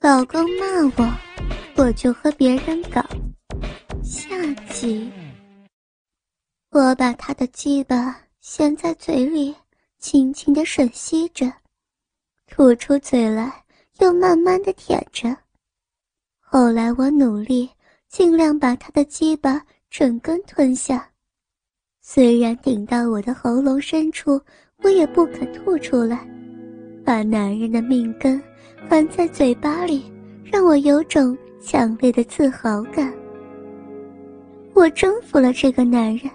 老公骂我，我就和别人搞。下集，我把他的鸡巴衔在嘴里，轻轻的吮吸着，吐出嘴来，又慢慢的舔着。后来我努力尽量把他的鸡巴整根吞下，虽然顶到我的喉咙深处，我也不肯吐出来。把男人的命根含在嘴巴里，让我有种强烈的自豪感。我征服了这个男人，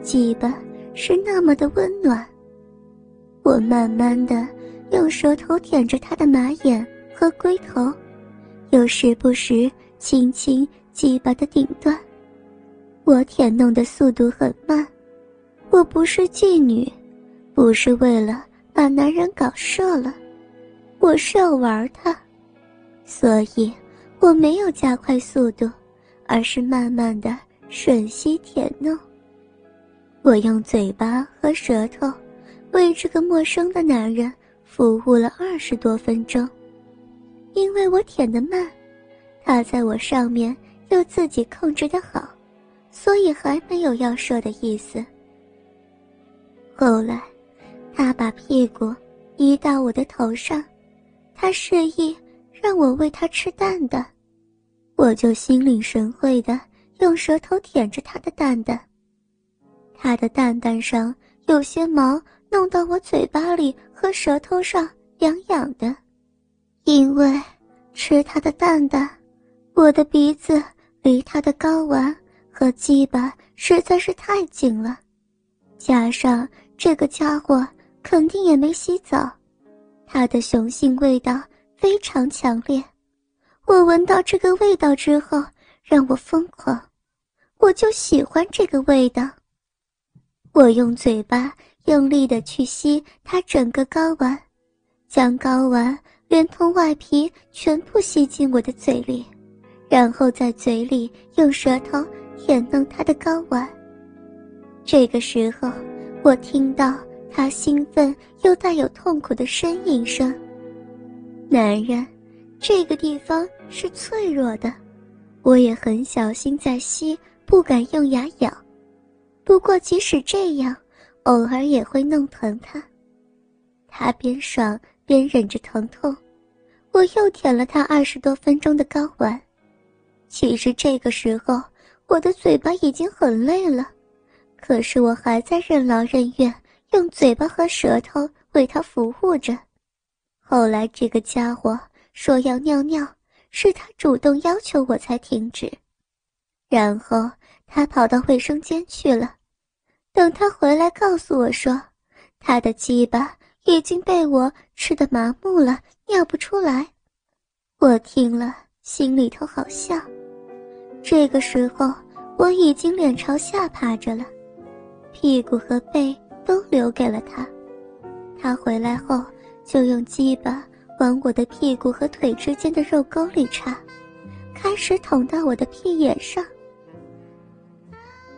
鸡巴是那么的温暖。我慢慢的用舌头舔着他的马眼和龟头，又时不时轻轻鸡巴的顶端。我舔弄的速度很慢，我不是妓女，不是为了。把男人搞射了，我是要玩他，所以我没有加快速度，而是慢慢的吮吸舔弄。我用嘴巴和舌头为这个陌生的男人服务了二十多分钟，因为我舔得慢，他在我上面又自己控制得好，所以还没有要射的意思。后来。他把屁股移到我的头上，他示意让我喂他吃蛋蛋，我就心领神会的用舌头舔着他的蛋蛋。他的蛋蛋上有些毛弄到我嘴巴里和舌头上痒痒的，因为吃他的蛋蛋，我的鼻子离他的睾丸和鸡巴实在是太近了，加上这个家伙。肯定也没洗澡，他的雄性味道非常强烈。我闻到这个味道之后，让我疯狂，我就喜欢这个味道。我用嘴巴用力的去吸他整个睾丸，将睾丸连同外皮全部吸进我的嘴里，然后在嘴里用舌头舔弄他的睾丸。这个时候，我听到。他兴奋又带有痛苦的呻吟声。男人，这个地方是脆弱的，我也很小心在吸，不敢用牙咬。不过即使这样，偶尔也会弄疼他。他边爽边忍着疼痛，我又舔了他二十多分钟的睾丸。其实这个时候，我的嘴巴已经很累了，可是我还在任劳任怨。用嘴巴和舌头为他服务着。后来这个家伙说要尿尿，是他主动要求我才停止。然后他跑到卫生间去了。等他回来告诉我说，他的鸡巴已经被我吃得麻木了，尿不出来。我听了心里头好笑。这个时候我已经脸朝下趴着了，屁股和背。都留给了他。他回来后就用鸡巴往我的屁股和腿之间的肉沟里插，开始捅到我的屁眼上。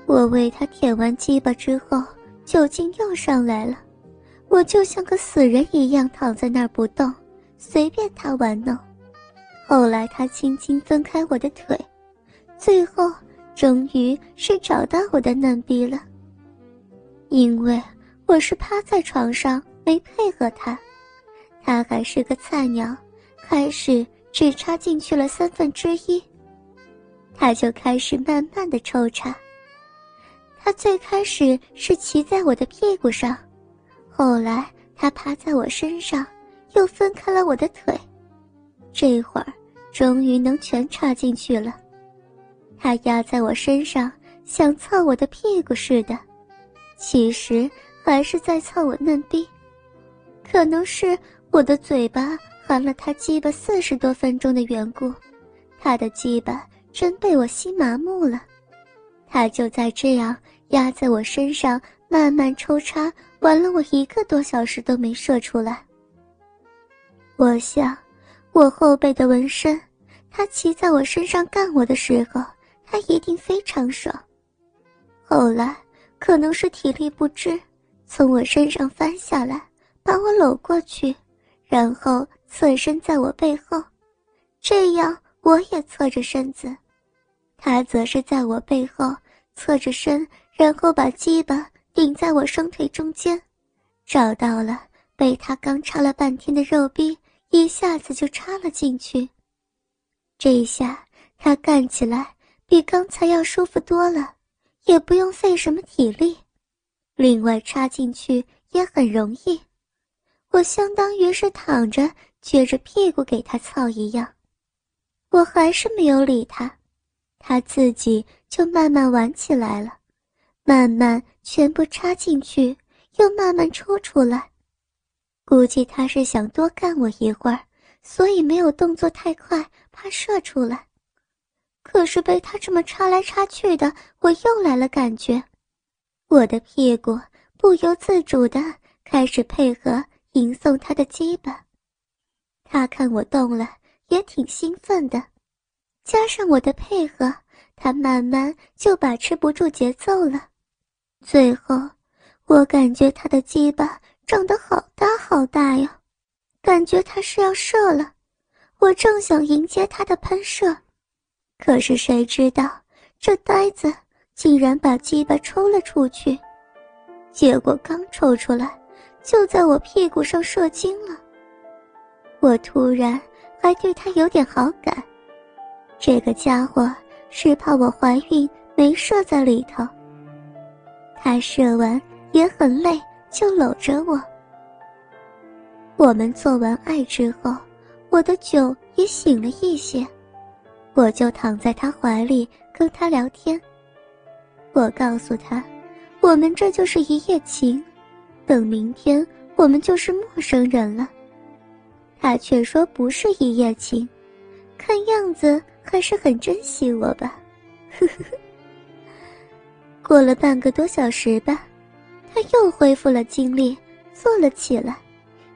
我为他舔完鸡巴之后，酒劲又上来了，我就像个死人一样躺在那儿不动，随便他玩弄。后来他轻轻分开我的腿，最后终于是找到我的嫩逼了，因为。我是趴在床上没配合他，他还是个菜鸟，开始只插进去了三分之一，他就开始慢慢的抽插。他最开始是骑在我的屁股上，后来他趴在我身上，又分开了我的腿，这会儿终于能全插进去了。他压在我身上，像蹭我的屁股似的，其实。还是在蹭我嫩逼，可能是我的嘴巴含了他鸡巴四十多分钟的缘故，他的鸡巴真被我吸麻木了。他就在这样压在我身上慢慢抽插，玩了我一个多小时都没射出来。我想，我后背的纹身，他骑在我身上干我的时候，他一定非常爽。后来可能是体力不支。从我身上翻下来，把我搂过去，然后侧身在我背后，这样我也侧着身子，他则是在我背后侧着身，然后把鸡巴顶在我双腿中间，找到了被他刚插了半天的肉壁，一下子就插了进去。这一下他干起来比刚才要舒服多了，也不用费什么体力，另外插进去也很容易。我相当于是躺着撅着屁股给他操一样，我还是没有理他，他自己就慢慢玩起来了，慢慢全部插进去，又慢慢抽出来。估计他是想多干我一会儿，所以没有动作太快，怕射出来。可是被他这么插来插去的，我又来了感觉，我的屁股不由自主的开始配合。迎送他的鸡巴，他看我动了，也挺兴奋的。加上我的配合，他慢慢就把持不住节奏了。最后，我感觉他的鸡巴长得好大好大呀，感觉他是要射了。我正想迎接他的喷射，可是谁知道这呆子竟然把鸡巴抽了出去，结果刚抽出来。就在我屁股上射精了，我突然还对他有点好感。这个家伙是怕我怀孕没射在里头。他射完也很累，就搂着我。我们做完爱之后，我的酒也醒了一些，我就躺在他怀里跟他聊天。我告诉他，我们这就是一夜情。等明天，我们就是陌生人了。他却说不是一夜情，看样子还是很珍惜我吧。呵呵呵。过了半个多小时吧，他又恢复了精力，坐了起来，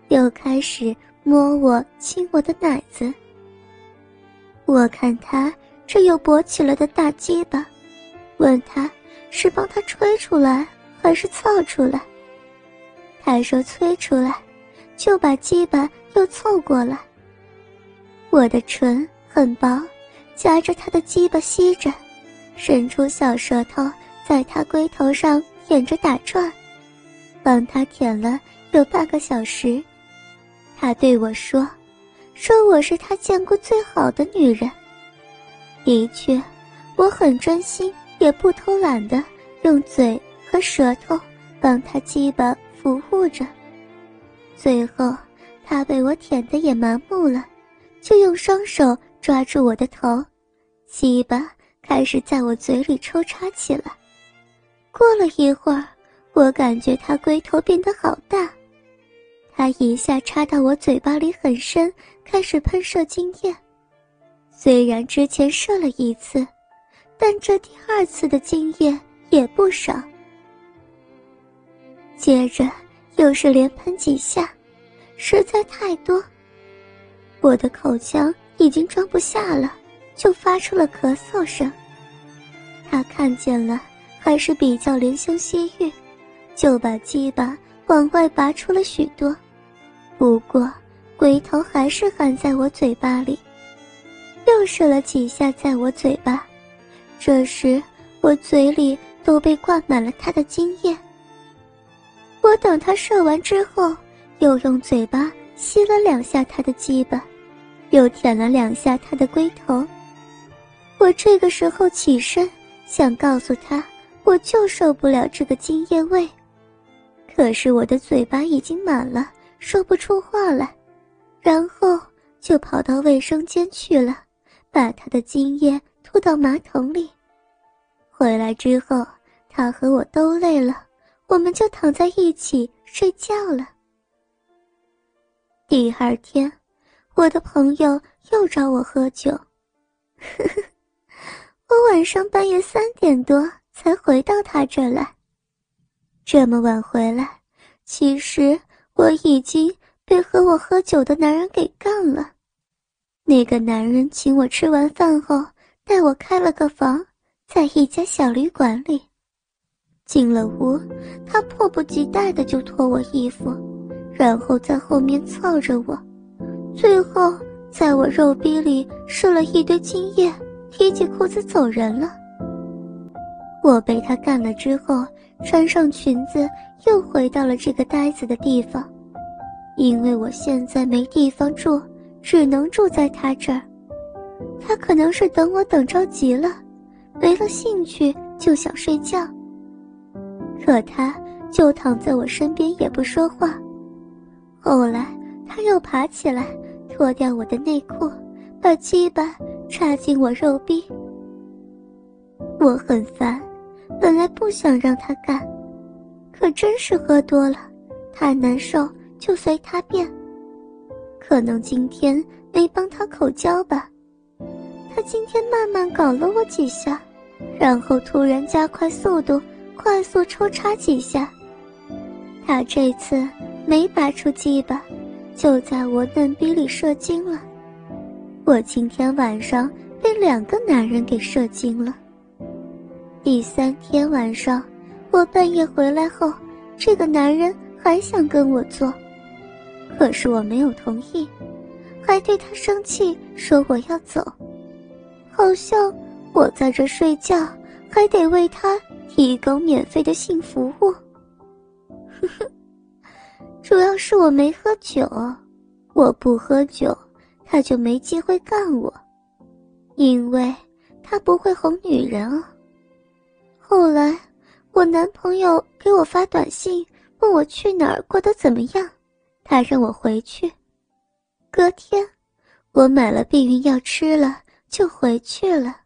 又开始摸我、亲我的奶子。我看他这又勃起了的大鸡巴，问他是帮他吹出来还是操出来。他说：“吹出来，就把鸡巴又凑过来。我的唇很薄，夹着他的鸡巴吸着，伸出小舌头在他龟头上舔着打转，帮他舔了有半个小时。他对我说：‘说我是他见过最好的女人。’的确，我很专心，也不偷懒的用嘴和舌头帮他鸡巴。”服务着，最后他被我舔得也麻木了，就用双手抓住我的头，鸡巴开始在我嘴里抽插起来。过了一会儿，我感觉他龟头变得好大，他一下插到我嘴巴里很深，开始喷射精液。虽然之前射了一次，但这第二次的精液也不少。接着又是连喷几下，实在太多。我的口腔已经装不下了，就发出了咳嗽声。他看见了，还是比较怜香惜玉，就把鸡巴往外拔出了许多。不过龟头还是含在我嘴巴里，又射了几下在我嘴巴。这时我嘴里都被灌满了他的精液。我等他射完之后，又用嘴巴吸了两下他的鸡巴，又舔了两下他的龟头。我这个时候起身，想告诉他，我就受不了这个精液味，可是我的嘴巴已经满了，说不出话来，然后就跑到卫生间去了，把他的精液吐到马桶里。回来之后，他和我都累了。我们就躺在一起睡觉了。第二天，我的朋友又找我喝酒，我晚上半夜三点多才回到他这来。这么晚回来，其实我已经被和我喝酒的男人给干了。那个男人请我吃完饭后，带我开了个房，在一家小旅馆里。进了屋，他迫不及待的就脱我衣服，然后在后面操着我，最后在我肉逼里射了一堆精液，提起裤子走人了。我被他干了之后，穿上裙子又回到了这个呆子的地方，因为我现在没地方住，只能住在他这儿。他可能是等我等着急了，没了兴趣就想睡觉。可他就躺在我身边也不说话。后来他又爬起来，脱掉我的内裤，把鸡巴插进我肉壁。我很烦，本来不想让他干，可真是喝多了，太难受就随他便。可能今天没帮他口交吧。他今天慢慢搞了我几下，然后突然加快速度，快速抽插几下。他这次没拔出鸡巴，就在我嫩逼里射精了。我今天晚上被两个男人给射精了。第三天晚上，我半夜回来后，这个男人还想跟我做，可是我没有同意，还对他生气，说我要走。好像我在这睡觉，还得为他提供免费的性服务。呵呵，主要是我没喝酒，我不喝酒，他就没机会干我，因为他不会哄女人啊。后来，我男朋友给我发短信，问我去哪儿，过得怎么样，他让我回去。隔天，我买了避孕药吃了。就回去了。